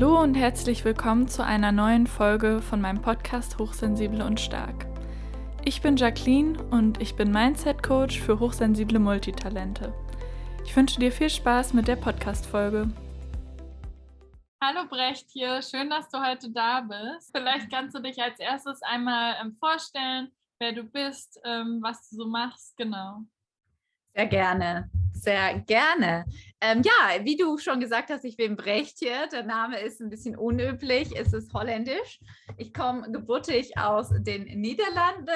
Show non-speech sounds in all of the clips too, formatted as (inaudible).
Hallo und herzlich willkommen zu einer neuen Folge von meinem Podcast Hochsensible und Stark. Ich bin Jacqueline und ich bin Mindset Coach für hochsensible Multitalente. Ich wünsche dir viel Spaß mit der Podcast-Folge. Hallo Brecht hier, schön, dass du heute da bist. Vielleicht kannst du dich als erstes einmal ähm, vorstellen, wer du bist, ähm, was du so machst, genau. Sehr gerne, sehr gerne. Ähm, ja, wie du schon gesagt hast, ich bin Brechtje. Der Name ist ein bisschen unüblich. Es ist holländisch. Ich komme gebürtig aus den Niederlanden,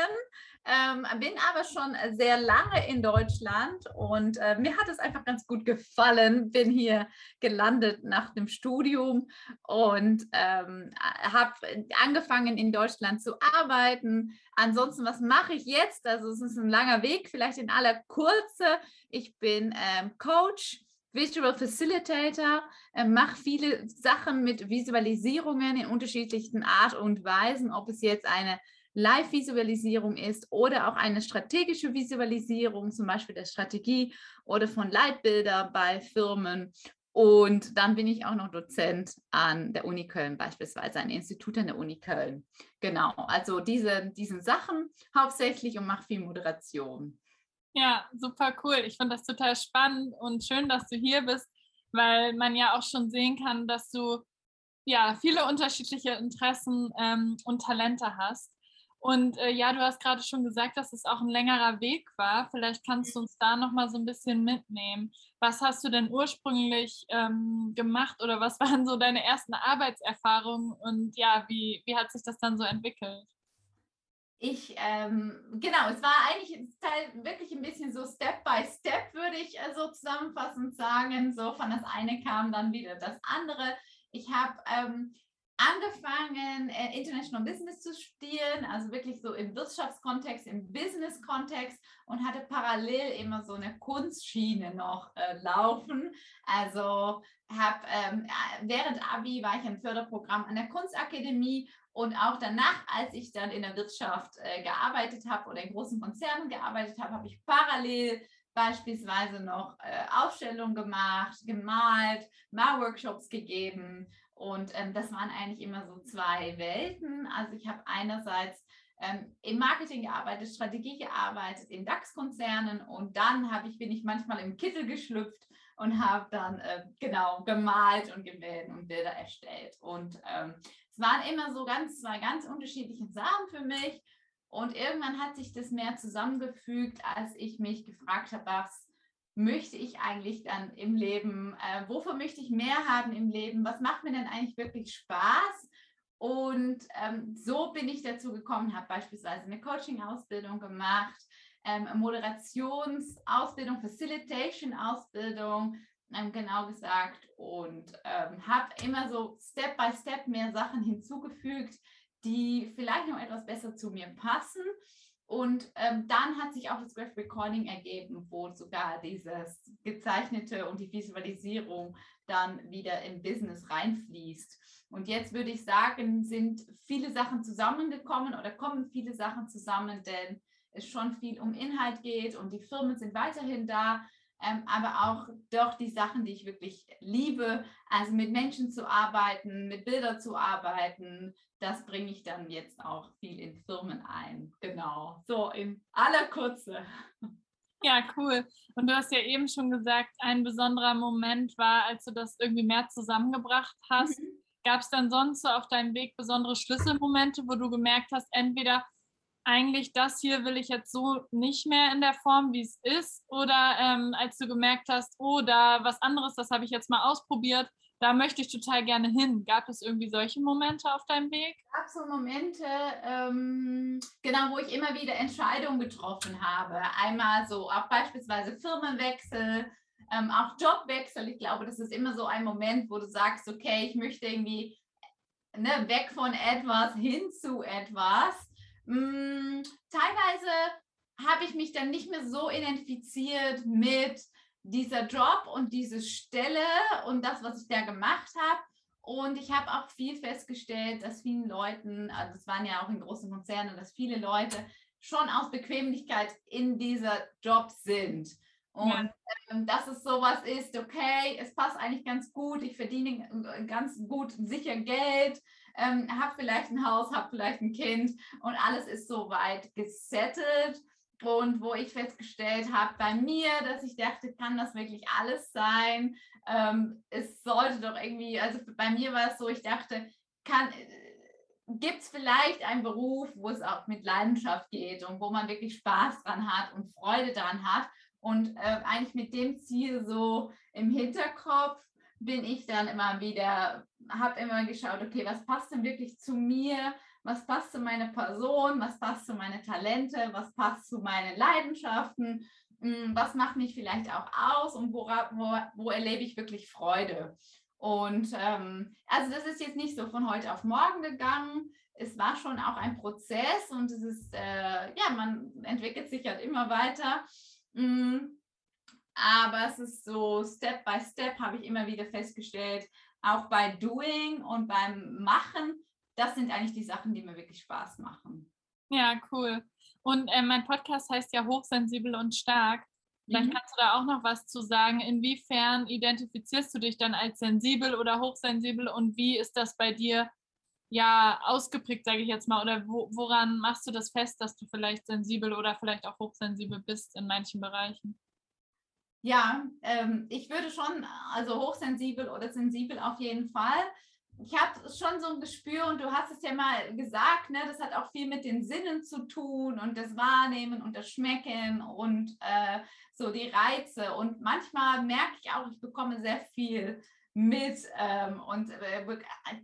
ähm, bin aber schon sehr lange in Deutschland und äh, mir hat es einfach ganz gut gefallen. Bin hier gelandet nach dem Studium und ähm, habe angefangen in Deutschland zu arbeiten. Ansonsten, was mache ich jetzt? Also es ist ein langer Weg, vielleicht in aller Kurze. Ich bin ähm, Coach. Visual Facilitator, äh, mache viele Sachen mit Visualisierungen in unterschiedlichsten Art und Weisen, ob es jetzt eine Live-Visualisierung ist oder auch eine strategische Visualisierung, zum Beispiel der Strategie oder von Leitbilder bei Firmen. Und dann bin ich auch noch Dozent an der Uni Köln, beispielsweise ein Institut an der Uni Köln. Genau, also diese diesen Sachen hauptsächlich und mache viel Moderation. Ja, super cool. Ich finde das total spannend und schön, dass du hier bist, weil man ja auch schon sehen kann, dass du ja viele unterschiedliche Interessen ähm, und Talente hast. Und äh, ja, du hast gerade schon gesagt, dass es auch ein längerer Weg war. Vielleicht kannst du uns da noch mal so ein bisschen mitnehmen. Was hast du denn ursprünglich ähm, gemacht oder was waren so deine ersten Arbeitserfahrungen und ja, wie, wie hat sich das dann so entwickelt? Ich, ähm, genau, es war eigentlich wirklich ein bisschen so Step by Step, würde ich äh, so zusammenfassend sagen. So von das eine kam dann wieder das andere. Ich habe ähm, angefangen, äh, International Business zu studieren, also wirklich so im Wirtschaftskontext, im Business-Kontext und hatte parallel immer so eine Kunstschiene noch äh, laufen. Also habe ähm, während Abi war ich ein Förderprogramm an der Kunstakademie und auch danach, als ich dann in der Wirtschaft äh, gearbeitet habe oder in großen Konzernen gearbeitet habe, habe ich parallel beispielsweise noch äh, Ausstellungen gemacht, gemalt, Malworkshops gegeben und ähm, das waren eigentlich immer so zwei Welten. Also ich habe einerseits ähm, im Marketing gearbeitet, Strategie gearbeitet, in DAX-Konzernen und dann habe ich, bin ich manchmal im Kittel geschlüpft und habe dann äh, genau gemalt und Gemälde und Bilder erstellt. Und ähm, es waren immer so ganz zwei ganz unterschiedliche Sachen für mich. Und irgendwann hat sich das mehr zusammengefügt, als ich mich gefragt habe, was möchte ich eigentlich dann im Leben, äh, wofür möchte ich mehr haben im Leben, was macht mir denn eigentlich wirklich Spaß? Und ähm, so bin ich dazu gekommen, habe beispielsweise eine Coaching-Ausbildung gemacht, ähm, Moderationsausbildung, Facilitation-Ausbildung, genau gesagt, und ähm, habe immer so Step by Step mehr Sachen hinzugefügt, die vielleicht noch etwas besser zu mir passen. Und ähm, dann hat sich auch das Graph Recording ergeben, wo sogar dieses gezeichnete und die Visualisierung dann wieder im Business reinfließt. Und jetzt würde ich sagen, sind viele Sachen zusammengekommen oder kommen viele Sachen zusammen, denn es schon viel um Inhalt geht und die Firmen sind weiterhin da ähm, aber auch doch die Sachen, die ich wirklich liebe, also mit Menschen zu arbeiten, mit Bildern zu arbeiten, das bringe ich dann jetzt auch viel in Firmen ein. Genau, so in aller Kurze. Ja, cool. Und du hast ja eben schon gesagt, ein besonderer Moment war, als du das irgendwie mehr zusammengebracht hast. Mhm. Gab es dann sonst so auf deinem Weg besondere Schlüsselmomente, wo du gemerkt hast, entweder eigentlich das hier will ich jetzt so nicht mehr in der Form, wie es ist? Oder ähm, als du gemerkt hast, oh, da was anderes, das habe ich jetzt mal ausprobiert, da möchte ich total gerne hin. Gab es irgendwie solche Momente auf deinem Weg? Gab so Momente, ähm, genau, wo ich immer wieder Entscheidungen getroffen habe. Einmal so auch beispielsweise Firmenwechsel, ähm, auch Jobwechsel. Ich glaube, das ist immer so ein Moment, wo du sagst, okay, ich möchte irgendwie ne, weg von etwas hin zu etwas. Hm, teilweise habe ich mich dann nicht mehr so identifiziert mit dieser Job und diese Stelle und das, was ich da gemacht habe. Und ich habe auch viel festgestellt, dass vielen Leuten, also es waren ja auch in großen Konzernen, dass viele Leute schon aus Bequemlichkeit in dieser Job sind. Und ja. ähm, dass es sowas ist, okay, es passt eigentlich ganz gut, ich verdiene ganz gut sicher Geld, ähm, habe vielleicht ein Haus, habe vielleicht ein Kind und alles ist soweit gesettelt. Und wo ich festgestellt habe bei mir, dass ich dachte, kann das wirklich alles sein? Ähm, es sollte doch irgendwie, also bei mir war es so, ich dachte, kann, gibt es vielleicht einen Beruf, wo es auch mit Leidenschaft geht und wo man wirklich Spaß dran hat und Freude dran hat. Und äh, eigentlich mit dem Ziel so im Hinterkopf bin ich dann immer wieder, habe immer geschaut, okay, was passt denn wirklich zu mir? Was passt zu meiner Person? Was passt zu meinen Talente? Was passt zu meinen Leidenschaften? Hm, was macht mich vielleicht auch aus und wo, wo, wo erlebe ich wirklich Freude? Und ähm, also das ist jetzt nicht so von heute auf morgen gegangen. Es war schon auch ein Prozess und es ist, äh, ja, man entwickelt sich halt immer weiter. Mm, aber es ist so Step by Step, habe ich immer wieder festgestellt, auch bei Doing und beim Machen, das sind eigentlich die Sachen, die mir wirklich Spaß machen. Ja, cool. Und äh, mein Podcast heißt ja Hochsensibel und Stark. Vielleicht mhm. kannst du da auch noch was zu sagen. Inwiefern identifizierst du dich dann als sensibel oder hochsensibel und wie ist das bei dir ja ausgeprägt, sage ich jetzt mal? Oder wo, woran machst du das fest, dass du vielleicht sensibel oder vielleicht auch hochsensibel bist in manchen Bereichen? Ja, ähm, ich würde schon, also hochsensibel oder sensibel auf jeden Fall ich habe schon so ein Gespür und du hast es ja mal gesagt, ne, das hat auch viel mit den Sinnen zu tun und das Wahrnehmen und das Schmecken und äh, so die Reize. Und manchmal merke ich auch, ich bekomme sehr viel mit ähm, und äh,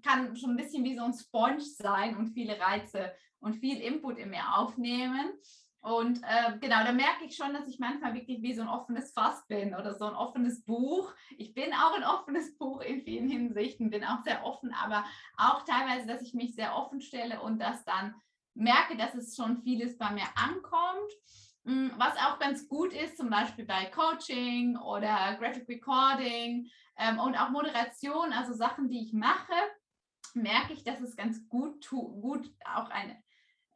kann schon ein bisschen wie so ein Sponge sein und viele Reize und viel Input in mir aufnehmen. Und äh, genau, da merke ich schon, dass ich manchmal wirklich wie so ein offenes Fass bin oder so ein offenes Buch. Ich bin auch ein offenes Buch in vielen Hinsichten, bin auch sehr offen, aber auch teilweise, dass ich mich sehr offen stelle und das dann merke, dass es schon vieles bei mir ankommt. Hm, was auch ganz gut ist, zum Beispiel bei Coaching oder Graphic Recording ähm, und auch Moderation, also Sachen, die ich mache, merke ich, dass es ganz gut, gut auch eine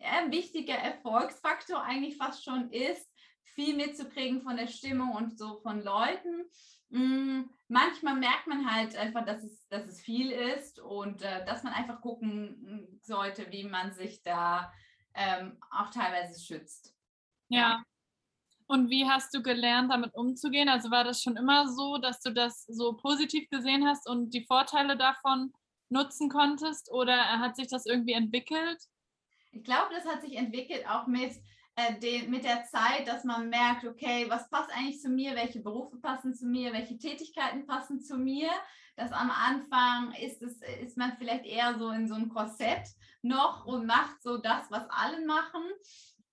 ein wichtiger Erfolgsfaktor eigentlich fast schon ist, viel mitzukriegen von der Stimmung und so von Leuten. Mm, manchmal merkt man halt einfach, dass es, dass es viel ist und äh, dass man einfach gucken sollte, wie man sich da ähm, auch teilweise schützt. Ja. Und wie hast du gelernt, damit umzugehen? Also war das schon immer so, dass du das so positiv gesehen hast und die Vorteile davon nutzen konntest oder hat sich das irgendwie entwickelt? Ich glaube, das hat sich entwickelt auch mit, äh, den, mit der Zeit, dass man merkt, okay, was passt eigentlich zu mir, welche Berufe passen zu mir, welche Tätigkeiten passen zu mir. Dass am Anfang ist, es, ist man vielleicht eher so in so einem Korsett noch und macht so das, was alle machen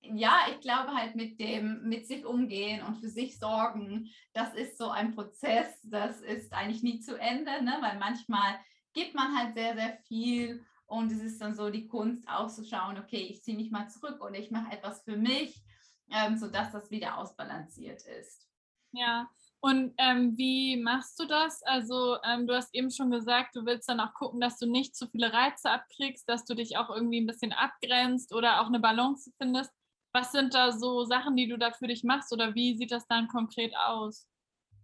ja, ich glaube halt mit dem, mit sich umgehen und für sich sorgen, das ist so ein Prozess, das ist eigentlich nie zu Ende, ne? weil manchmal gibt man halt sehr, sehr viel und es ist dann so die Kunst auszuschauen, okay, ich ziehe mich mal zurück oder ich mache etwas für mich, ähm, sodass das wieder ausbalanciert ist. Ja, und ähm, wie machst du das? Also ähm, du hast eben schon gesagt, du willst dann auch gucken, dass du nicht zu viele Reize abkriegst, dass du dich auch irgendwie ein bisschen abgrenzt oder auch eine Balance findest. Was sind da so Sachen, die du da für dich machst oder wie sieht das dann konkret aus?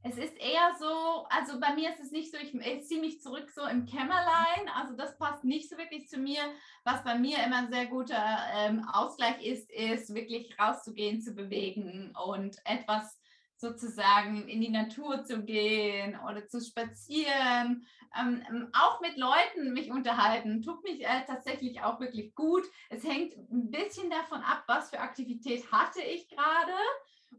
Es ist eher so, also bei mir ist es nicht so, ich, ziehe mich zurück so im Kämmerlein, also das passt nicht so wirklich zu mir. Was bei mir immer ein sehr guter ähm, Ausgleich ist, ist wirklich rauszugehen, zu bewegen und etwas sozusagen in die Natur zu gehen oder zu spazieren, ähm, ähm auch mit Leuten mich unterhalten, tut mich äh, tatsächlich auch wirklich gut. Es hängt ein bisschen davon ab, was für Aktivität hatte ich gerade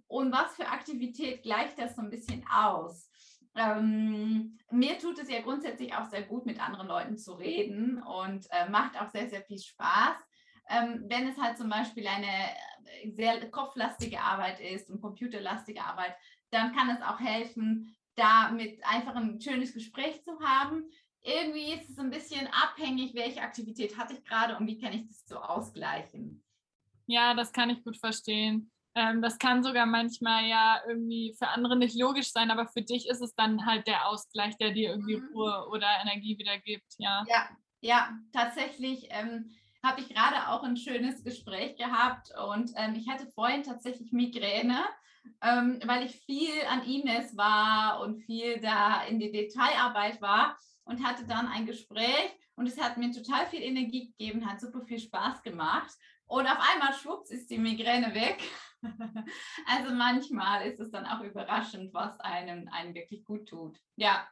und was für Aktivität gleicht das so ein bisschen aus? Ähm, mir tut es ja grundsätzlich auch sehr gut, mit anderen Leuten zu reden und äh, macht auch sehr, sehr viel Spaß. Ähm, wenn es halt zum Beispiel eine äh, sehr kopflastige Arbeit ist und computerlastige Arbeit, dann kann es auch helfen, da mit einfach ein schönes Gespräch zu haben. Irgendwie ist es ein bisschen abhängig, welche Aktivität hatte ich gerade und wie kann ich das so ausgleichen. Ja, das kann ich gut verstehen. Ähm, das kann sogar manchmal ja irgendwie für andere nicht logisch sein, aber für dich ist es dann halt der Ausgleich, der dir irgendwie mhm. Ruhe oder Energie wieder gibt. Ja, ja, ja tatsächlich. Ähm, habe ich gerade auch ein schönes Gespräch gehabt und ähm, ich hatte vorhin tatsächlich Migräne ähm, weil ich viel an E-Mails war und viel da in die Detailarbeit war und hatte dann ein Gespräch und es hat mir total viel Energie gegeben, hat super viel Spaß gemacht. Und auf einmal, schwupps, ist die Migräne weg. (laughs) also manchmal ist es dann auch überraschend, was einem, einem wirklich gut tut. Ja.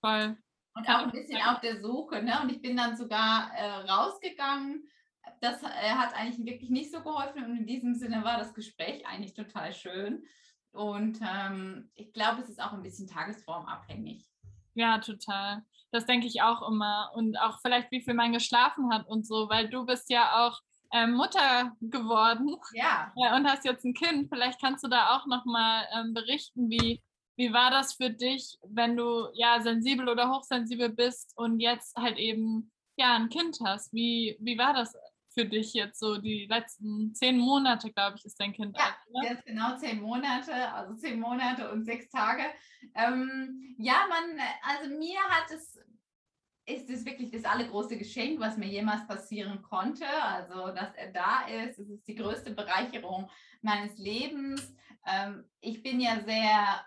Voll. Und auch ein bisschen auf der Suche. Ne? Und ich bin dann sogar äh, rausgegangen. Das äh, hat eigentlich wirklich nicht so geholfen. Und in diesem Sinne war das Gespräch eigentlich total schön. Und ähm, ich glaube, es ist auch ein bisschen tagesformabhängig. Ja, total. Das denke ich auch immer. Und auch vielleicht, wie viel man geschlafen hat und so, weil du bist ja auch äh, Mutter geworden ja. Äh, und hast jetzt ein Kind. Vielleicht kannst du da auch nochmal ähm, berichten, wie, wie war das für dich, wenn du ja sensibel oder hochsensibel bist und jetzt halt eben ja ein Kind hast? Wie, wie war das für dich jetzt so die letzten zehn Monate, glaube ich, ist dein Kind ja, alt. Ne? Jetzt genau zehn Monate, also zehn Monate und sechs Tage. Ähm, ja, man, also mir hat es, ist es wirklich das allergrößte Geschenk, was mir jemals passieren konnte. Also, dass er da ist, es ist die größte Bereicherung meines Lebens. Ähm, ich bin ja sehr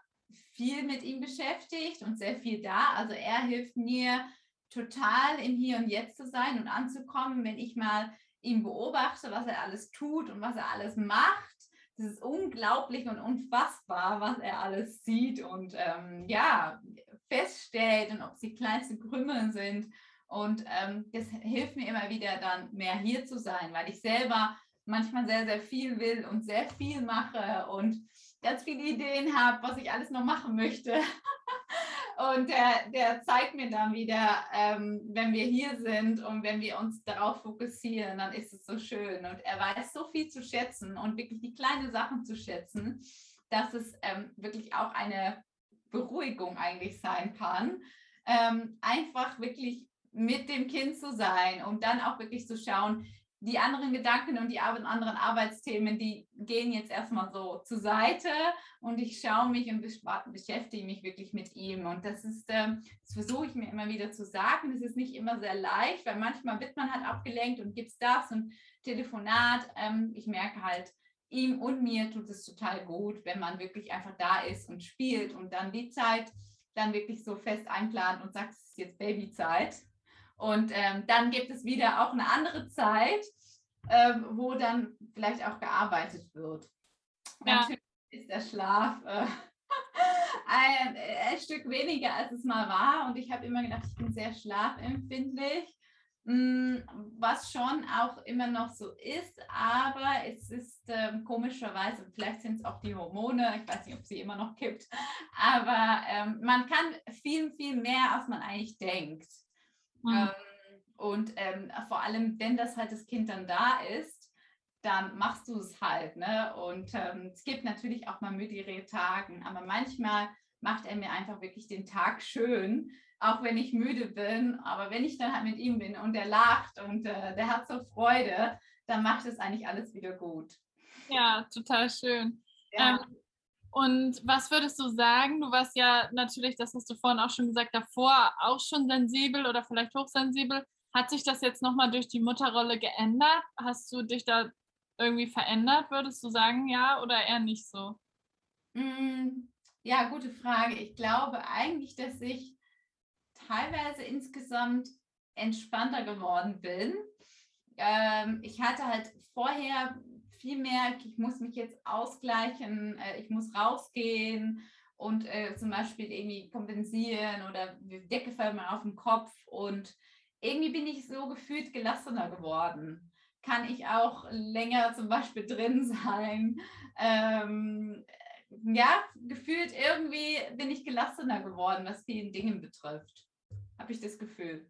viel mit ihm beschäftigt und sehr viel da. Also er hilft mir total im Hier und Jetzt zu sein und anzukommen, wenn ich mal ihn beobachte, was er alles tut und was er alles macht. Das ist unglaublich und unfassbar, was er alles sieht und ähm, ja, feststellt und ob sie kleinste Krümel sind. Und ähm, das hilft mir immer wieder dann mehr hier zu sein, weil ich selber manchmal sehr, sehr viel will und sehr viel mache und ganz viele Ideen habe, was ich alles noch machen möchte. (laughs) Und der, der zeigt mir dann wieder, ähm, wenn wir hier sind und wenn wir uns darauf fokussieren, dann ist es so schön. Und er weiß so viel zu schätzen und wirklich die kleinen Sachen zu schätzen, dass es ähm, wirklich auch eine Beruhigung eigentlich sein kann. Ähm, einfach wirklich mit dem Kind zu sein und dann auch wirklich zu schauen, die anderen Gedanken und die anderen Arbeitsthemen, die gehen jetzt erstmal so zur Seite und ich schaue mich und beschäftige mich wirklich mit ihm. Und das ist, ähm, das versuche ich mir immer wieder zu sagen. Das ist nicht immer sehr leicht, weil manchmal wird man halt abgelenkt und gibt es das und Telefonat. Ähm, ich merke halt, ihm und mir tut es total gut, wenn man wirklich einfach da ist und spielt und dann die Zeit dann wirklich so fest einplant und sagt, es ist jetzt Babyzeit und ähm, dann gibt es wieder auch eine andere Zeit, ähm, wo dann vielleicht auch gearbeitet wird. Ja. Natürlich ist der Schlaf äh, (laughs) ein, ein, Stück weniger, als es mal war. Und ich habe immer gedacht, ich bin sehr schlafempfindlich, was schon auch immer noch so ist. Aber es ist ähm, komischerweise, vielleicht sind es auch die Hormone, ich weiß nicht, ob sie immer noch kippt, aber ähm, man kann viel, viel mehr, als man eigentlich denkt. Mhm. Ähm, und ähm, vor allem, wenn das halt das Kind dann da ist, dann machst du es halt. Ne? Und ähm, es gibt natürlich auch mal müdigere Tage, aber manchmal macht er mir einfach wirklich den Tag schön, auch wenn ich müde bin. Aber wenn ich dann halt mit ihm bin und er lacht und äh, der hat so Freude, dann macht es eigentlich alles wieder gut. Ja, total schön. Ja. Ähm, und was würdest du sagen? Du warst ja natürlich, das hast du vorhin auch schon gesagt, davor auch schon sensibel oder vielleicht hochsensibel. Hat sich das jetzt nochmal durch die Mutterrolle geändert? Hast du dich da irgendwie verändert, würdest du sagen, ja oder eher nicht so? Mm, ja, gute Frage. Ich glaube eigentlich, dass ich teilweise insgesamt entspannter geworden bin. Ähm, ich hatte halt vorher viel mehr, ich muss mich jetzt ausgleichen, äh, ich muss rausgehen und äh, zum Beispiel irgendwie kompensieren oder Decke fällt mir auf den Kopf und irgendwie bin ich so gefühlt gelassener geworden. Kann ich auch länger zum Beispiel drin sein? Ähm, ja, gefühlt irgendwie bin ich gelassener geworden, was vielen Dingen betrifft. Habe ich das Gefühl.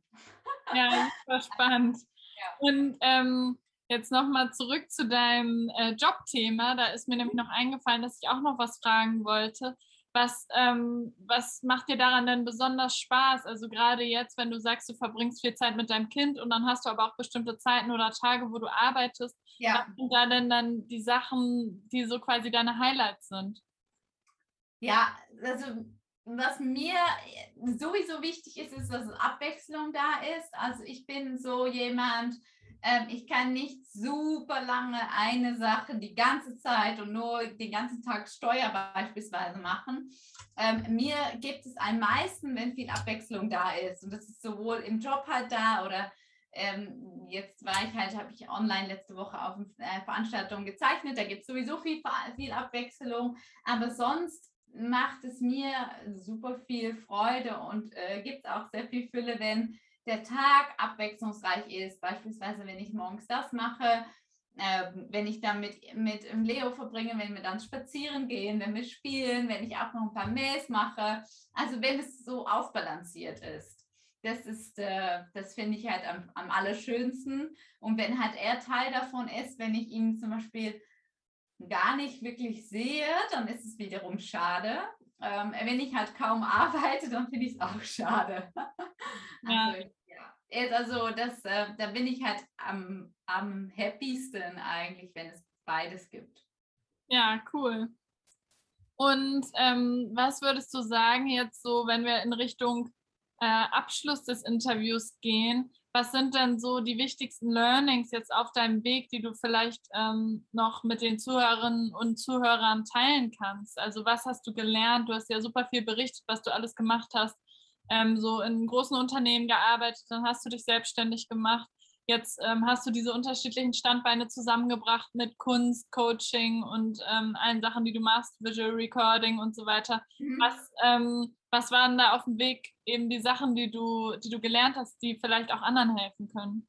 Ja, super (laughs) spannend. Ja. Und ähm, Jetzt nochmal zurück zu deinem äh, Jobthema. Da ist mir nämlich noch eingefallen, dass ich auch noch was fragen wollte. Was, ähm, was macht dir daran denn besonders Spaß? Also gerade jetzt, wenn du sagst, du verbringst viel Zeit mit deinem Kind und dann hast du aber auch bestimmte Zeiten oder Tage, wo du arbeitest. Ja. Was sind da denn dann die Sachen, die so quasi deine Highlights sind? Ja, also was mir sowieso wichtig ist, ist, dass Abwechslung da ist. Also ich bin so jemand, ähm, ich kann nicht super lange eine Sache die ganze Zeit und nur den ganzen Tag Steuer beispielsweise machen. Ähm, mir gibt es am meisten, wenn viel Abwechslung da ist. Und das ist sowohl im Job halt da oder ähm, jetzt war ich halt, habe ich online letzte Woche auf äh, Veranstaltungen gezeichnet. Da gibt es sowieso viel, viel Abwechslung. Aber sonst macht es mir super viel Freude und äh, gibt auch sehr viel Fülle, wenn der Tag abwechslungsreich ist. Beispielsweise, wenn ich morgens das mache, äh, wenn ich dann mit, mit Leo verbringe, wenn wir dann spazieren gehen, wenn wir spielen, wenn ich auch noch ein paar Mails mache. Also wenn es so ausbalanciert ist. Das ist, äh, das finde ich halt am, am allerschönsten. Und wenn halt er Teil davon ist, wenn ich ihn zum Beispiel gar nicht wirklich sehe, dann ist es wiederum schade. Ähm, wenn ich halt kaum (laughs) arbeite, dann finde ich es auch schade. (laughs) also, ja. ja. Also das, äh, da bin ich halt am, am happiesten eigentlich, wenn es beides gibt. Ja, cool. Und ähm, was würdest du sagen jetzt so, wenn wir in Richtung äh, Abschluss des Interviews gehen? Was sind denn so die wichtigsten Learnings jetzt auf deinem Weg, die du vielleicht ähm, noch mit den Zuhörerinnen und Zuhörern teilen kannst? Also was hast du gelernt? Du hast ja super viel berichtet, was du alles gemacht hast. Ähm, so in großen Unternehmen gearbeitet, dann hast du dich selbstständig gemacht. Jetzt ähm, hast du diese unterschiedlichen Standbeine zusammengebracht mit Kunst, Coaching und ähm, allen Sachen, die du machst, Visual Recording und so weiter. Mhm. Was, ähm, was waren da auf dem Weg eben die Sachen, die du, die du gelernt hast, die vielleicht auch anderen helfen können?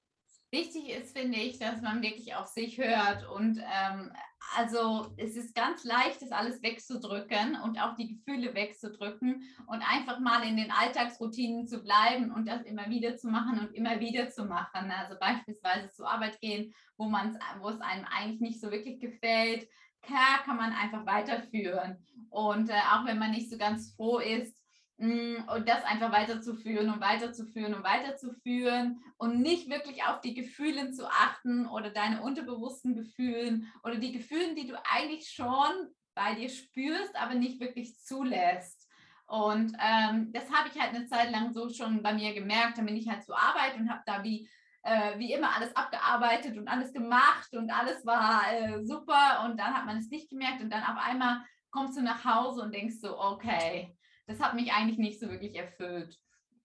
Wichtig ist, finde ich, dass man wirklich auf sich hört und ähm, also es ist ganz leicht, das alles wegzudrücken und auch die Gefühle wegzudrücken und einfach mal in den Alltagsroutinen zu bleiben und das immer wieder zu machen und immer wieder zu machen. Also beispielsweise zur Arbeit gehen, wo man wo es einem eigentlich nicht so wirklich gefällt, klar kann man einfach weiterführen. Und äh, auch wenn man nicht so ganz froh ist, und das einfach weiterzuführen und weiterzuführen und weiterzuführen und nicht wirklich auf die Gefühle zu achten oder deine unterbewussten Gefühlen oder die Gefühle, die du eigentlich schon bei dir spürst, aber nicht wirklich zulässt. Und ähm, das habe ich halt eine Zeit lang so schon bei mir gemerkt. Dann bin ich halt zur Arbeit und habe da wie, äh, wie immer alles abgearbeitet und alles gemacht und alles war äh, super. Und dann hat man es nicht gemerkt und dann auf einmal kommst du nach Hause und denkst so, okay, das hat mich eigentlich nicht so wirklich erfüllt.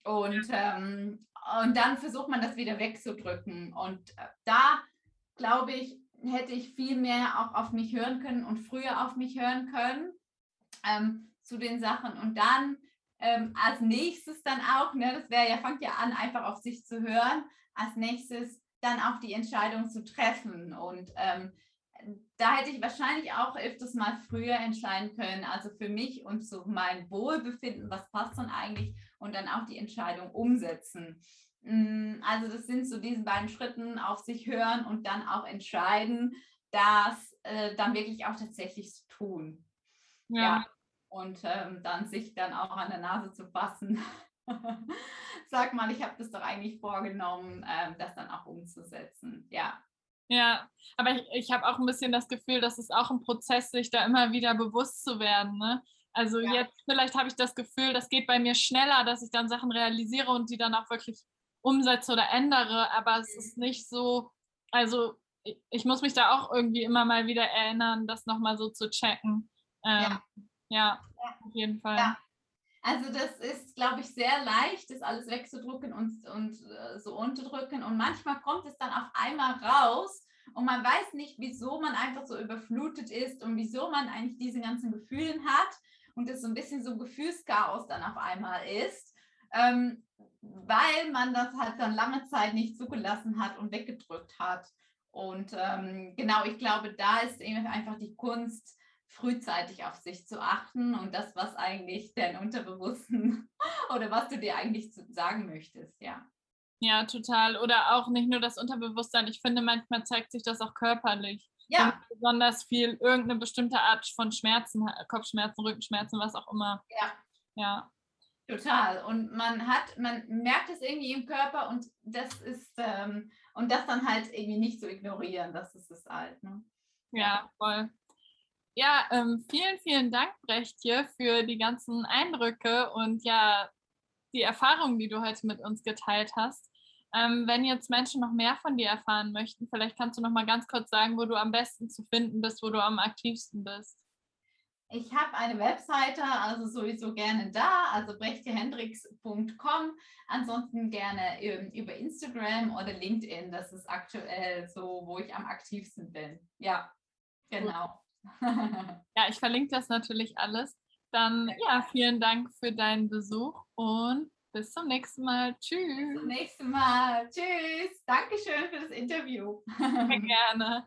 Und, ähm, und dann versucht man das wieder wegzudrücken. Und äh, da, glaube ich, hätte ich viel mehr auch auf mich hören können und früher auf mich hören können ähm, zu den Sachen. Und dann ähm, als nächstes dann auch, ne, das wäre ja, fängt ja an, einfach auf sich zu hören, als nächstes dann auch die Entscheidung zu treffen. Und ähm, da hätte ich wahrscheinlich auch öfters mal früher entscheiden können, also für mich und so mein Wohlbefinden, was passt dann eigentlich und dann auch die Entscheidung umsetzen. Mm, also das sind so diese beiden Schritten, auf sich hören und dann auch entscheiden, das äh, dann wirklich auch tatsächlich zu tun. Ja. ja. Und ähm, dann sich dann auch an der Nase zu fassen. (laughs) Sag mal, ich habe das doch eigentlich vorgenommen, äh, das dann auch umzusetzen. Ja. Ja, aber ich, ich habe auch ein bisschen das Gefühl, dass es auch ein Prozess, sich da immer wieder bewusst zu werden. Ne? Also ja. jetzt vielleicht habe ich das Gefühl, das geht bei mir schneller, dass ich dann Sachen realisiere und die dann auch wirklich umsetze oder ändere, aber es ist mhm. nicht so, also ich, ich muss mich da auch irgendwie immer mal wieder erinnern, das nochmal so zu checken. Ähm, ja. ja. auf jeden Fall. Ja. Also das ist, glaube ich, sehr leicht, das alles wegzudrücken und, und äh, so unterdrücken. Und manchmal kommt es dann auf einmal raus und man weiß nicht, wieso man einfach so überflutet ist und wieso man eigentlich diese ganzen Gefühle hat und es so ein bisschen so Gefühlschaos dann auf einmal ist, ähm, weil man das halt dann lange Zeit nicht zugelassen hat und weggedrückt hat. Und ähm, genau, ich glaube, da ist eben einfach die Kunst, frühzeitig auf sich zu achten und das, was eigentlich dein Unterbewussten (laughs) oder was du dir eigentlich sagen möchtest, ja. Ja, total. Oder auch nicht nur das Unterbewusstsein. Ich finde, manchmal zeigt sich das auch körperlich. Ja. besonders viel irgendeine bestimmte Art von Schmerzen, Kopfschmerzen, Rückenschmerzen, was auch immer. Ja. Ja. Total. Und man hat, man merkt es irgendwie im Körper und das ist, ähm, und das dann halt irgendwie nicht zu ignorieren, das ist es halt. Ne? Ja, voll. Ja, ähm, vielen, vielen Dank, Brechtje, für die ganzen Eindrücke und ja, die Erfahrungen, die du heute mit uns geteilt hast. Ähm, wenn jetzt Menschen noch mehr von dir erfahren möchten, vielleicht kannst du noch mal ganz kurz sagen, wo du am besten zu finden bist, wo du am aktivsten bist. Ich habe eine Webseite, also sowieso gerne da, also brechtehendricks.com. Ansonsten gerne ähm, über Instagram oder LinkedIn. Das ist aktuell so, wo ich am aktivsten bin. Ja, genau. (laughs) ja, ich verlinke das natürlich alles. Dann ja, vielen Dank für deinen Besuch und bis zum nächsten Mal. Tschüss. Bis zum nächsten Mal. Tschüss. Dankeschön für das Interview. Sehr (laughs) gerne.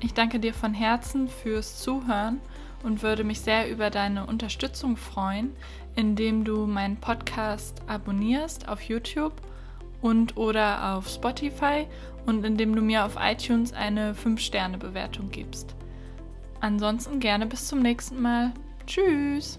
Ich danke dir von Herzen fürs Zuhören und würde mich sehr über deine Unterstützung freuen, indem du meinen Podcast abonnierst auf YouTube und oder auf Spotify und indem du mir auf iTunes eine 5-Sterne-Bewertung gibst. Ansonsten gerne bis zum nächsten Mal. Tschüss!